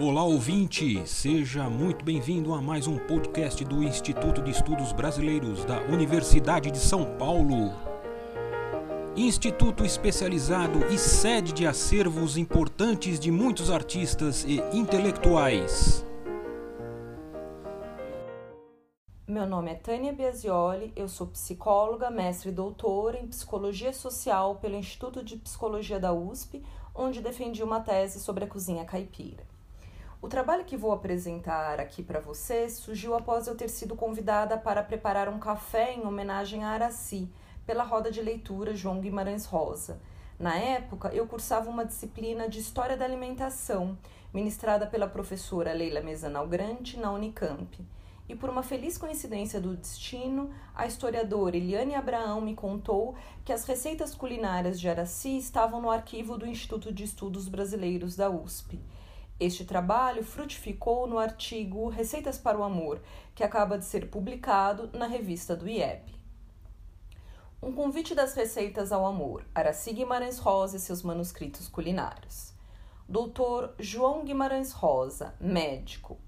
Olá ouvinte, seja muito bem-vindo a mais um podcast do Instituto de Estudos Brasileiros da Universidade de São Paulo. Instituto especializado e sede de acervos importantes de muitos artistas e intelectuais. Meu nome é Tânia Biasioli, eu sou psicóloga, mestre e doutora em Psicologia Social pelo Instituto de Psicologia da USP, onde defendi uma tese sobre a cozinha caipira. O trabalho que vou apresentar aqui para vocês surgiu após eu ter sido convidada para preparar um café em homenagem a Araci, pela roda de leitura João Guimarães Rosa. Na época, eu cursava uma disciplina de História da Alimentação, ministrada pela professora Leila Mesanal Grande na Unicamp e por uma feliz coincidência do destino, a historiadora Eliane Abraão me contou que as receitas culinárias de Araci estavam no arquivo do Instituto de Estudos Brasileiros da USP. Este trabalho frutificou no artigo Receitas para o Amor, que acaba de ser publicado na revista do IEP. Um convite das receitas ao amor, Araci Guimarães Rosa e seus manuscritos culinários. Doutor João Guimarães Rosa, médico,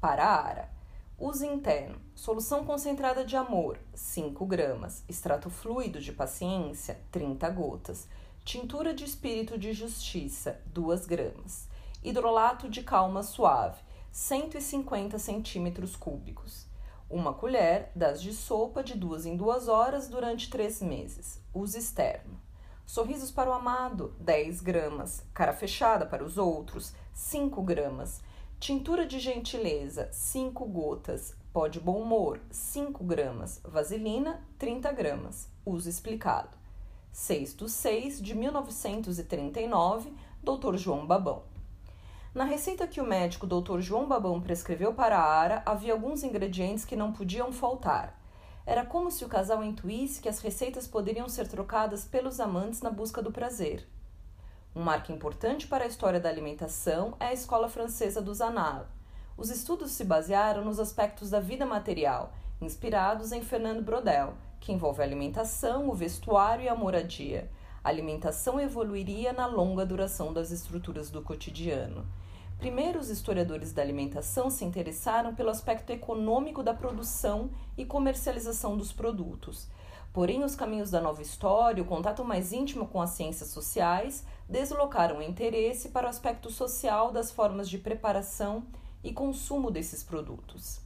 para Ara Uso interno: solução concentrada de amor, 5 gramas. Extrato fluido de paciência, 30 gotas. Tintura de espírito de justiça, 2 gramas. Hidrolato de calma suave, 150 centímetros cúbicos. Uma colher das de sopa de duas em duas horas durante três meses. Uso externo. Sorrisos para o amado, 10 gramas. Cara fechada para os outros, 5 gramas. Tintura de gentileza, 5 gotas. Pó de bom humor, 5 gramas. Vaselina, 30 gramas. Uso explicado. 6 do 6 de 1939, Dr. João Babão. Na receita que o médico Dr. João Babão prescreveu para a Ara, havia alguns ingredientes que não podiam faltar. Era como se o casal intuísse que as receitas poderiam ser trocadas pelos amantes na busca do prazer. Um marco importante para a história da alimentação é a escola francesa dos Annales. Os estudos se basearam nos aspectos da vida material, inspirados em Fernando Brodel, que envolve a alimentação, o vestuário e a moradia. A alimentação evoluiria na longa duração das estruturas do cotidiano. Primeiro, os historiadores da alimentação se interessaram pelo aspecto econômico da produção e comercialização dos produtos. Porém, os caminhos da nova história, o contato mais íntimo com as ciências sociais, deslocaram o interesse para o aspecto social das formas de preparação e consumo desses produtos.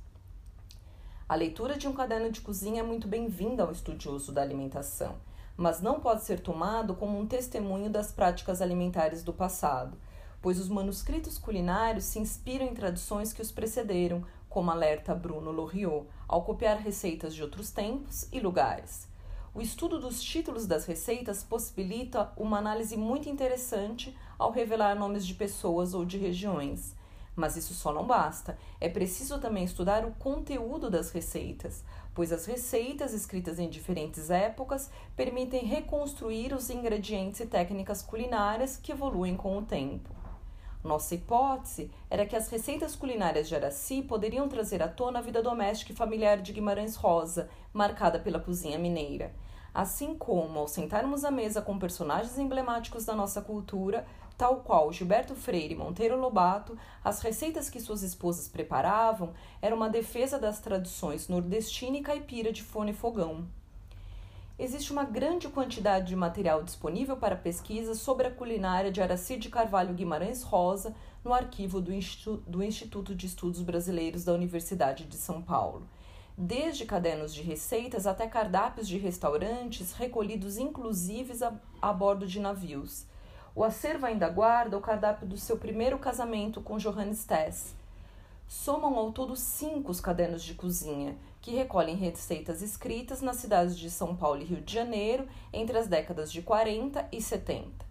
A leitura de um caderno de cozinha é muito bem-vinda ao estudioso da alimentação, mas não pode ser tomado como um testemunho das práticas alimentares do passado, pois os manuscritos culinários se inspiram em tradições que os precederam, como alerta Bruno Loriot, ao copiar receitas de outros tempos e lugares. O estudo dos títulos das receitas possibilita uma análise muito interessante ao revelar nomes de pessoas ou de regiões. Mas isso só não basta. É preciso também estudar o conteúdo das receitas, pois as receitas escritas em diferentes épocas permitem reconstruir os ingredientes e técnicas culinárias que evoluem com o tempo. Nossa hipótese era que as receitas culinárias de Araci poderiam trazer à tona a vida doméstica e familiar de Guimarães Rosa, marcada pela cozinha mineira. Assim como, ao sentarmos à mesa com personagens emblemáticos da nossa cultura, tal qual Gilberto Freire e Monteiro Lobato, as receitas que suas esposas preparavam eram uma defesa das tradições nordestina e caipira de fone e fogão existe uma grande quantidade de material disponível para pesquisa sobre a culinária de Araci de Carvalho Guimarães Rosa no arquivo do, Instituto, do Instituto de Estudos Brasileiros da Universidade de São Paulo. Desde cadernos de receitas até cardápios de restaurantes recolhidos inclusive a, a bordo de navios. O acervo ainda guarda o cardápio do seu primeiro casamento com Johannes Tess, somam ao todo cinco os cadernos de cozinha, que recolhem receitas escritas nas cidades de São Paulo e Rio de Janeiro entre as décadas de 40 e 70.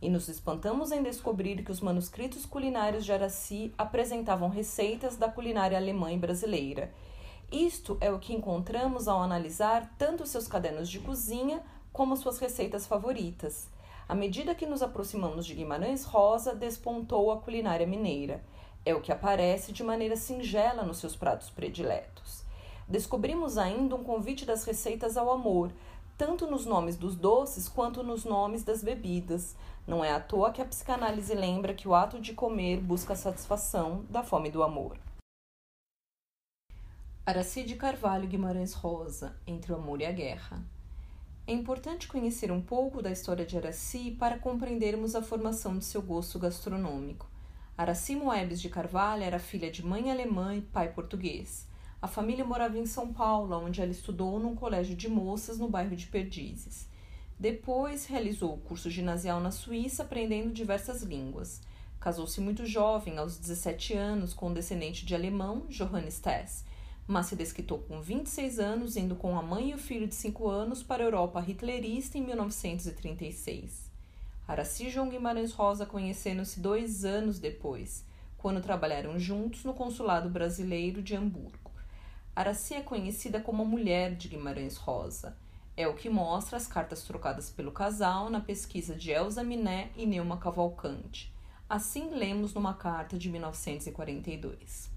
E nos espantamos em descobrir que os manuscritos culinários de Araci apresentavam receitas da culinária alemã e brasileira. Isto é o que encontramos ao analisar tanto seus cadernos de cozinha como suas receitas favoritas. À medida que nos aproximamos de Guimarães Rosa, despontou a culinária mineira. É o que aparece de maneira singela nos seus pratos prediletos. Descobrimos ainda um convite das receitas ao amor, tanto nos nomes dos doces quanto nos nomes das bebidas. Não é à toa que a psicanálise lembra que o ato de comer busca a satisfação da fome do amor. Aracide Carvalho Guimarães Rosa, Entre o Amor e a Guerra. É importante conhecer um pouco da história de Araci para compreendermos a formação de seu gosto gastronômico. Araci Moebes de Carvalho era filha de mãe alemã e pai português. A família morava em São Paulo, onde ela estudou num colégio de moças no bairro de Perdizes. Depois realizou o curso ginasial na Suíça, aprendendo diversas línguas. Casou-se muito jovem, aos 17 anos, com um descendente de alemão, Johannes Tess, mas se desquitou com 26 anos, indo com a mãe e o filho de 5 anos para a Europa hitlerista em 1936. Araci João Guimarães Rosa conheceram-se dois anos depois, quando trabalharam juntos no consulado brasileiro de Hamburgo. Araci é conhecida como a mulher de Guimarães Rosa. É o que mostra as cartas trocadas pelo casal na pesquisa de Elza Miné e Neuma Cavalcante. Assim lemos numa carta de 1942.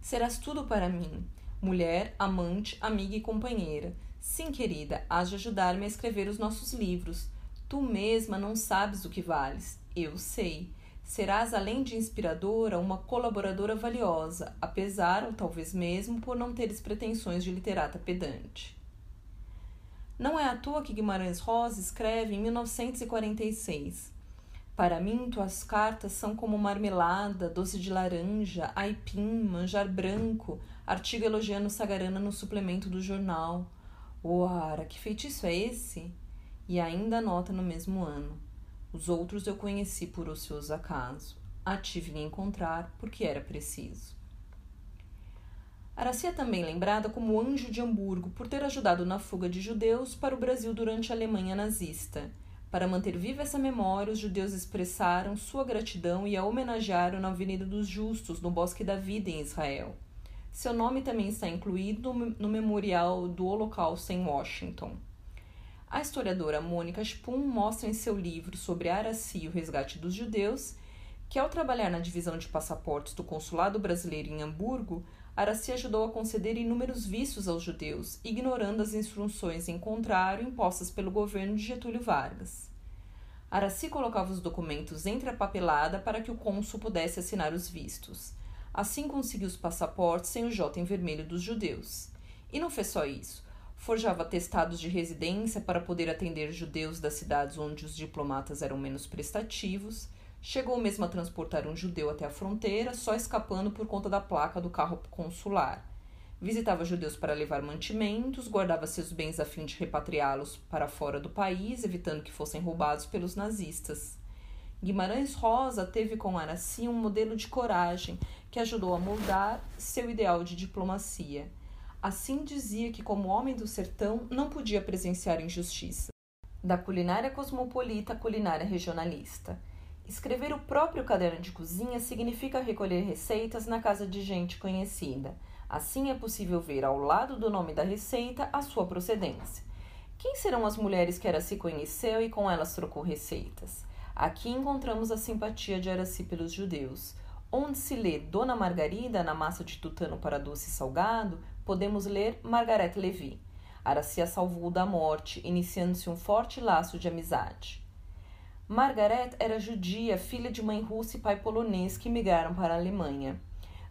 Serás tudo para mim, mulher, amante, amiga e companheira. Sim, querida, hás de ajudar-me a escrever os nossos livros. Tu mesma não sabes o que vales. Eu sei. Serás, além de inspiradora, uma colaboradora valiosa, apesar ou talvez mesmo por não teres pretensões de literata pedante. Não é à toa que Guimarães Rosa escreve em 1946. Para mim, tuas cartas são como marmelada, doce de laranja, aipim, manjar branco, artigo elogiando Sagarana no suplemento do jornal. Oara, que feitiço é esse? E ainda anota no mesmo ano. Os outros eu conheci por ocioso acaso. A tive em encontrar porque era preciso. Aracia é também lembrada como Anjo de Hamburgo por ter ajudado na fuga de judeus para o Brasil durante a Alemanha nazista para manter viva essa memória, os judeus expressaram sua gratidão e a homenagearam na Avenida dos Justos, no Bosque da Vida, em Israel. Seu nome também está incluído no Memorial do Holocausto em Washington. A historiadora Mônica Spum mostra em seu livro sobre Araci e o resgate dos judeus que, ao trabalhar na divisão de passaportes do Consulado Brasileiro em Hamburgo, Araci ajudou a conceder inúmeros vistos aos judeus, ignorando as instruções em contrário impostas pelo governo de Getúlio Vargas. Araci colocava os documentos entre a papelada para que o cônsul pudesse assinar os vistos. Assim conseguiu os passaportes sem o J em vermelho dos judeus. E não fez só isso. Forjava atestados de residência para poder atender judeus das cidades onde os diplomatas eram menos prestativos Chegou mesmo a transportar um judeu até a fronteira, só escapando por conta da placa do carro consular. Visitava judeus para levar mantimentos, guardava seus bens a fim de repatriá-los para fora do país, evitando que fossem roubados pelos nazistas. Guimarães Rosa teve com Araci um modelo de coragem que ajudou a moldar seu ideal de diplomacia. Assim dizia que, como homem do sertão, não podia presenciar injustiça. Da culinária cosmopolita à culinária regionalista. Escrever o próprio caderno de cozinha significa recolher receitas na casa de gente conhecida. Assim é possível ver ao lado do nome da receita a sua procedência. Quem serão as mulheres que Araci conheceu e com elas trocou receitas? Aqui encontramos a simpatia de Araci pelos judeus. Onde se lê Dona Margarida na massa de tutano para doce salgado, podemos ler Margarete Levi. Araci a salvou da morte, iniciando-se um forte laço de amizade. Margaret era judia, filha de mãe russa e pai polonês que migraram para a Alemanha.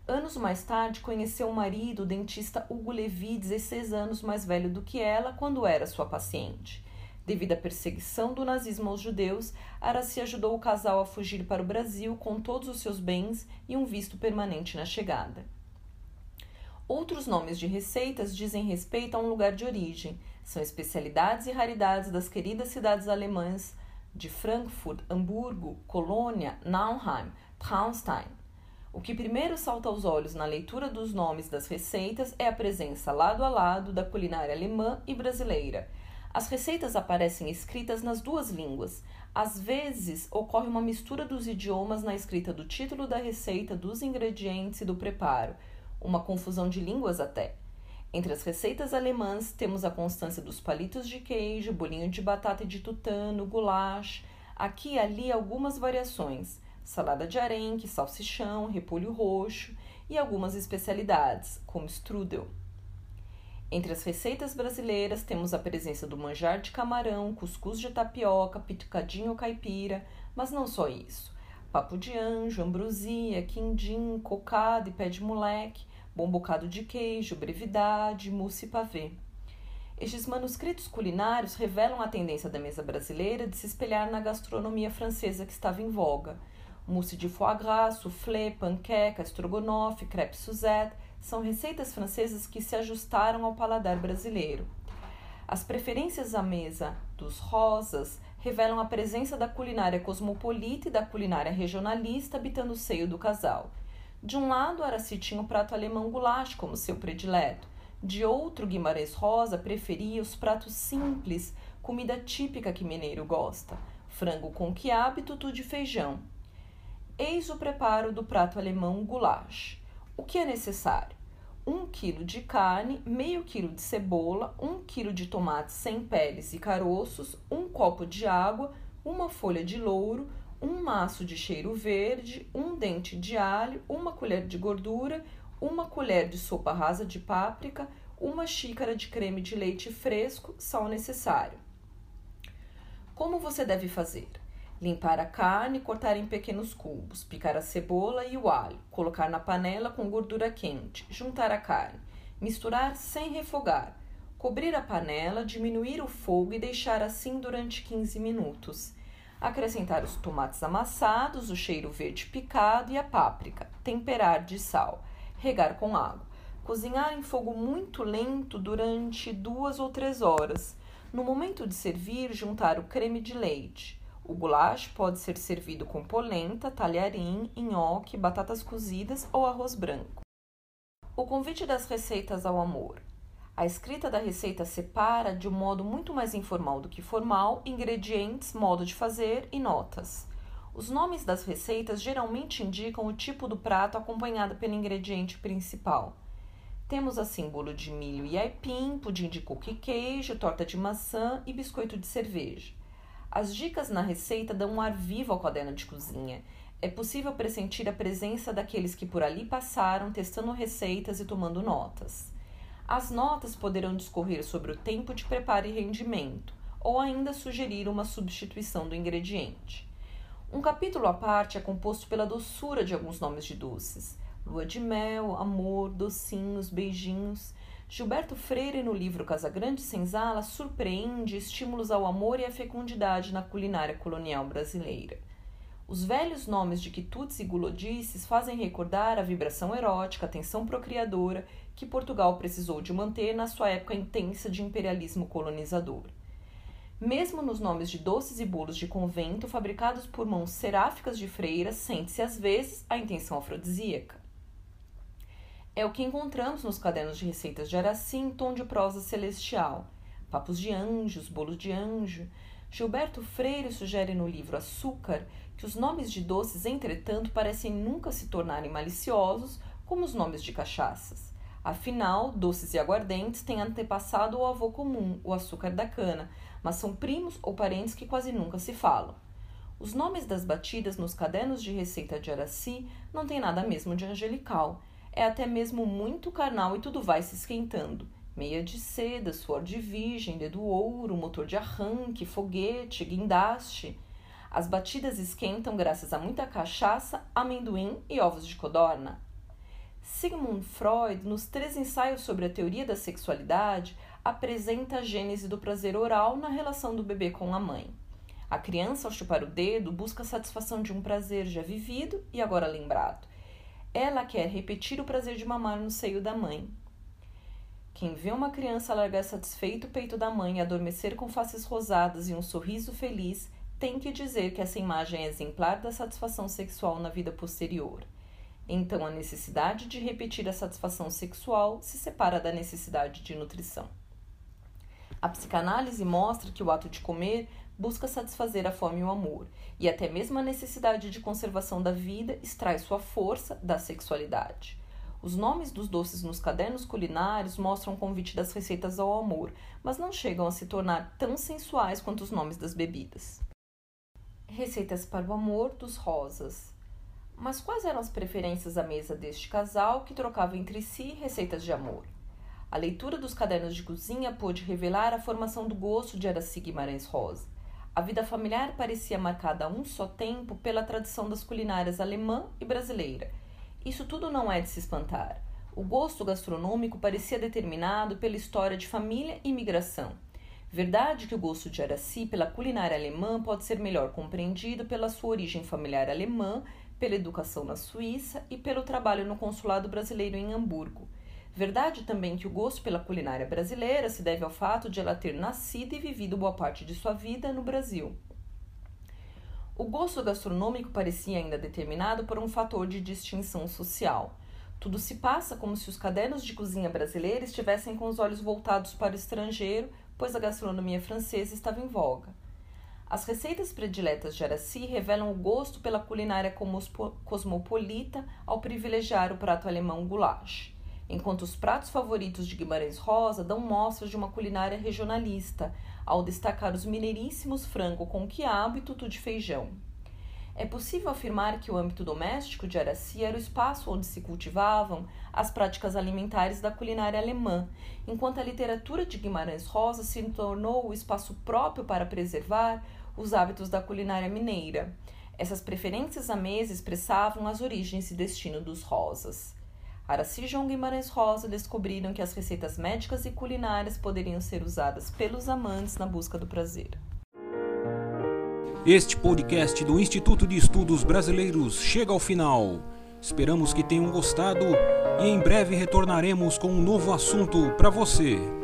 Anos mais tarde, conheceu o marido, o dentista Hugo Levi, 16 anos mais velho do que ela, quando era sua paciente. Devido à perseguição do nazismo aos judeus, Araci ajudou o casal a fugir para o Brasil com todos os seus bens e um visto permanente na chegada. Outros nomes de receitas dizem respeito a um lugar de origem. São especialidades e raridades das queridas cidades alemãs de Frankfurt, Hamburgo, Colônia, Nauheim, Traunstein. O que primeiro salta aos olhos na leitura dos nomes das receitas é a presença lado a lado da culinária alemã e brasileira. As receitas aparecem escritas nas duas línguas. Às vezes, ocorre uma mistura dos idiomas na escrita do título da receita, dos ingredientes e do preparo, uma confusão de línguas até. Entre as receitas alemãs, temos a constância dos palitos de queijo, bolinho de batata e de tutano, goulash. Aqui e ali algumas variações: salada de arenque, salsichão, repolho roxo e algumas especialidades, como strudel. Entre as receitas brasileiras temos a presença do manjar de camarão, cuscuz de tapioca, pitucadinho caipira, mas não só isso. Papo de anjo, ambrosia, quindim, cocada e pé de moleque, bom bocado de queijo, brevidade, mousse e pavê. Estes manuscritos culinários revelam a tendência da mesa brasileira de se espelhar na gastronomia francesa que estava em voga. Mousse de foie gras, soufflé, panqueca, estrogonofe, crepe Suzette são receitas francesas que se ajustaram ao paladar brasileiro. As preferências à mesa dos rosas revelam a presença da culinária cosmopolita e da culinária regionalista habitando o seio do casal. De um lado, Araci tinha o prato alemão goulash como seu predileto. De outro, Guimarães Rosa preferia os pratos simples, comida típica que mineiro gosta: frango com quiabo e tutu de feijão. Eis o preparo do prato alemão goulash. O que é necessário? 1 kg de carne, meio quilo de cebola, 1 kg de tomate sem peles e caroços, um copo de água, uma folha de louro, um maço de cheiro verde, um dente de alho, uma colher de gordura, uma colher de sopa rasa de páprica, uma xícara de creme de leite fresco, sal necessário. Como você deve fazer? Limpar a carne cortar em pequenos cubos, picar a cebola e o alho, colocar na panela com gordura quente, juntar a carne, misturar sem refogar, cobrir a panela, diminuir o fogo e deixar assim durante 15 minutos. Acrescentar os tomates amassados, o cheiro verde picado e a páprica, temperar de sal, regar com água. Cozinhar em fogo muito lento durante duas ou três horas. No momento de servir, juntar o creme de leite o goulash pode ser servido com polenta, talharim, nhoque, batatas cozidas ou arroz branco. O convite das receitas ao amor. A escrita da receita separa, de um modo muito mais informal do que formal, ingredientes, modo de fazer e notas. Os nomes das receitas geralmente indicam o tipo do prato acompanhado pelo ingrediente principal. Temos assim bolo de milho e aipim, pudim de coco e queijo, torta de maçã e biscoito de cerveja. As dicas na receita dão um ar vivo ao caderno de cozinha. É possível pressentir a presença daqueles que por ali passaram, testando receitas e tomando notas. As notas poderão discorrer sobre o tempo de preparo e rendimento, ou ainda sugerir uma substituição do ingrediente. Um capítulo à parte é composto pela doçura de alguns nomes de doces: lua de mel, amor, docinhos, beijinhos Gilberto Freire, no livro Casa Grande Senzala, surpreende estímulos ao amor e à fecundidade na culinária colonial brasileira. Os velhos nomes de quitutes e gulodices fazem recordar a vibração erótica, a tensão procriadora que Portugal precisou de manter na sua época intensa de imperialismo colonizador. Mesmo nos nomes de doces e bolos de convento fabricados por mãos seráficas de freiras, sente-se às vezes a intenção afrodisíaca. É o que encontramos nos cadernos de receitas de Araci em tom de prosa celestial. Papos de anjos, bolos de anjo. Gilberto Freire sugere no livro Açúcar que os nomes de doces, entretanto, parecem nunca se tornarem maliciosos como os nomes de cachaças. Afinal, doces e aguardentes têm antepassado o avô comum, o açúcar da cana, mas são primos ou parentes que quase nunca se falam. Os nomes das batidas nos cadernos de receita de Araci não têm nada mesmo de angelical é até mesmo muito carnal e tudo vai se esquentando. Meia de seda, suor de virgem, dedo ouro, motor de arranque, foguete, guindaste. As batidas esquentam graças a muita cachaça, amendoim e ovos de codorna. Sigmund Freud, nos três ensaios sobre a teoria da sexualidade, apresenta a gênese do prazer oral na relação do bebê com a mãe. A criança, ao chupar o dedo, busca a satisfação de um prazer já vivido e agora lembrado. Ela quer repetir o prazer de mamar no seio da mãe. Quem vê uma criança largar satisfeito o peito da mãe e adormecer com faces rosadas e um sorriso feliz, tem que dizer que essa imagem é exemplar da satisfação sexual na vida posterior. Então, a necessidade de repetir a satisfação sexual se separa da necessidade de nutrição. A psicanálise mostra que o ato de comer busca satisfazer a fome e o amor, e até mesmo a necessidade de conservação da vida extrai sua força da sexualidade. Os nomes dos doces nos cadernos culinários mostram o convite das receitas ao amor, mas não chegam a se tornar tão sensuais quanto os nomes das bebidas. Receitas para o amor dos rosas. Mas quais eram as preferências à mesa deste casal que trocava entre si receitas de amor? A leitura dos cadernos de cozinha pôde revelar a formação do gosto de Araci Guimarães Rosa. A vida familiar parecia marcada a um só tempo pela tradição das culinárias alemã e brasileira. Isso tudo não é de se espantar. O gosto gastronômico parecia determinado pela história de família e imigração. Verdade que o gosto de Araci pela culinária alemã pode ser melhor compreendido pela sua origem familiar alemã, pela educação na Suíça e pelo trabalho no consulado brasileiro em Hamburgo. Verdade também que o gosto pela culinária brasileira se deve ao fato de ela ter nascido e vivido boa parte de sua vida no Brasil. O gosto gastronômico parecia ainda determinado por um fator de distinção social. Tudo se passa como se os cadernos de cozinha brasileira estivessem com os olhos voltados para o estrangeiro, pois a gastronomia francesa estava em voga. As receitas prediletas de Araci revelam o gosto pela culinária cosmopolita ao privilegiar o prato alemão goulash enquanto os pratos favoritos de Guimarães Rosa dão mostras de uma culinária regionalista, ao destacar os mineiríssimos frango com quiabo e tutu de feijão. É possível afirmar que o âmbito doméstico de Araci era o espaço onde se cultivavam as práticas alimentares da culinária alemã, enquanto a literatura de Guimarães Rosa se tornou o espaço próprio para preservar os hábitos da culinária mineira. Essas preferências à mesa expressavam as origens e destino dos rosas. Araci João Guimarães Rosa descobriram que as receitas médicas e culinárias poderiam ser usadas pelos amantes na busca do prazer. Este podcast do Instituto de Estudos Brasileiros chega ao final. Esperamos que tenham gostado e em breve retornaremos com um novo assunto para você.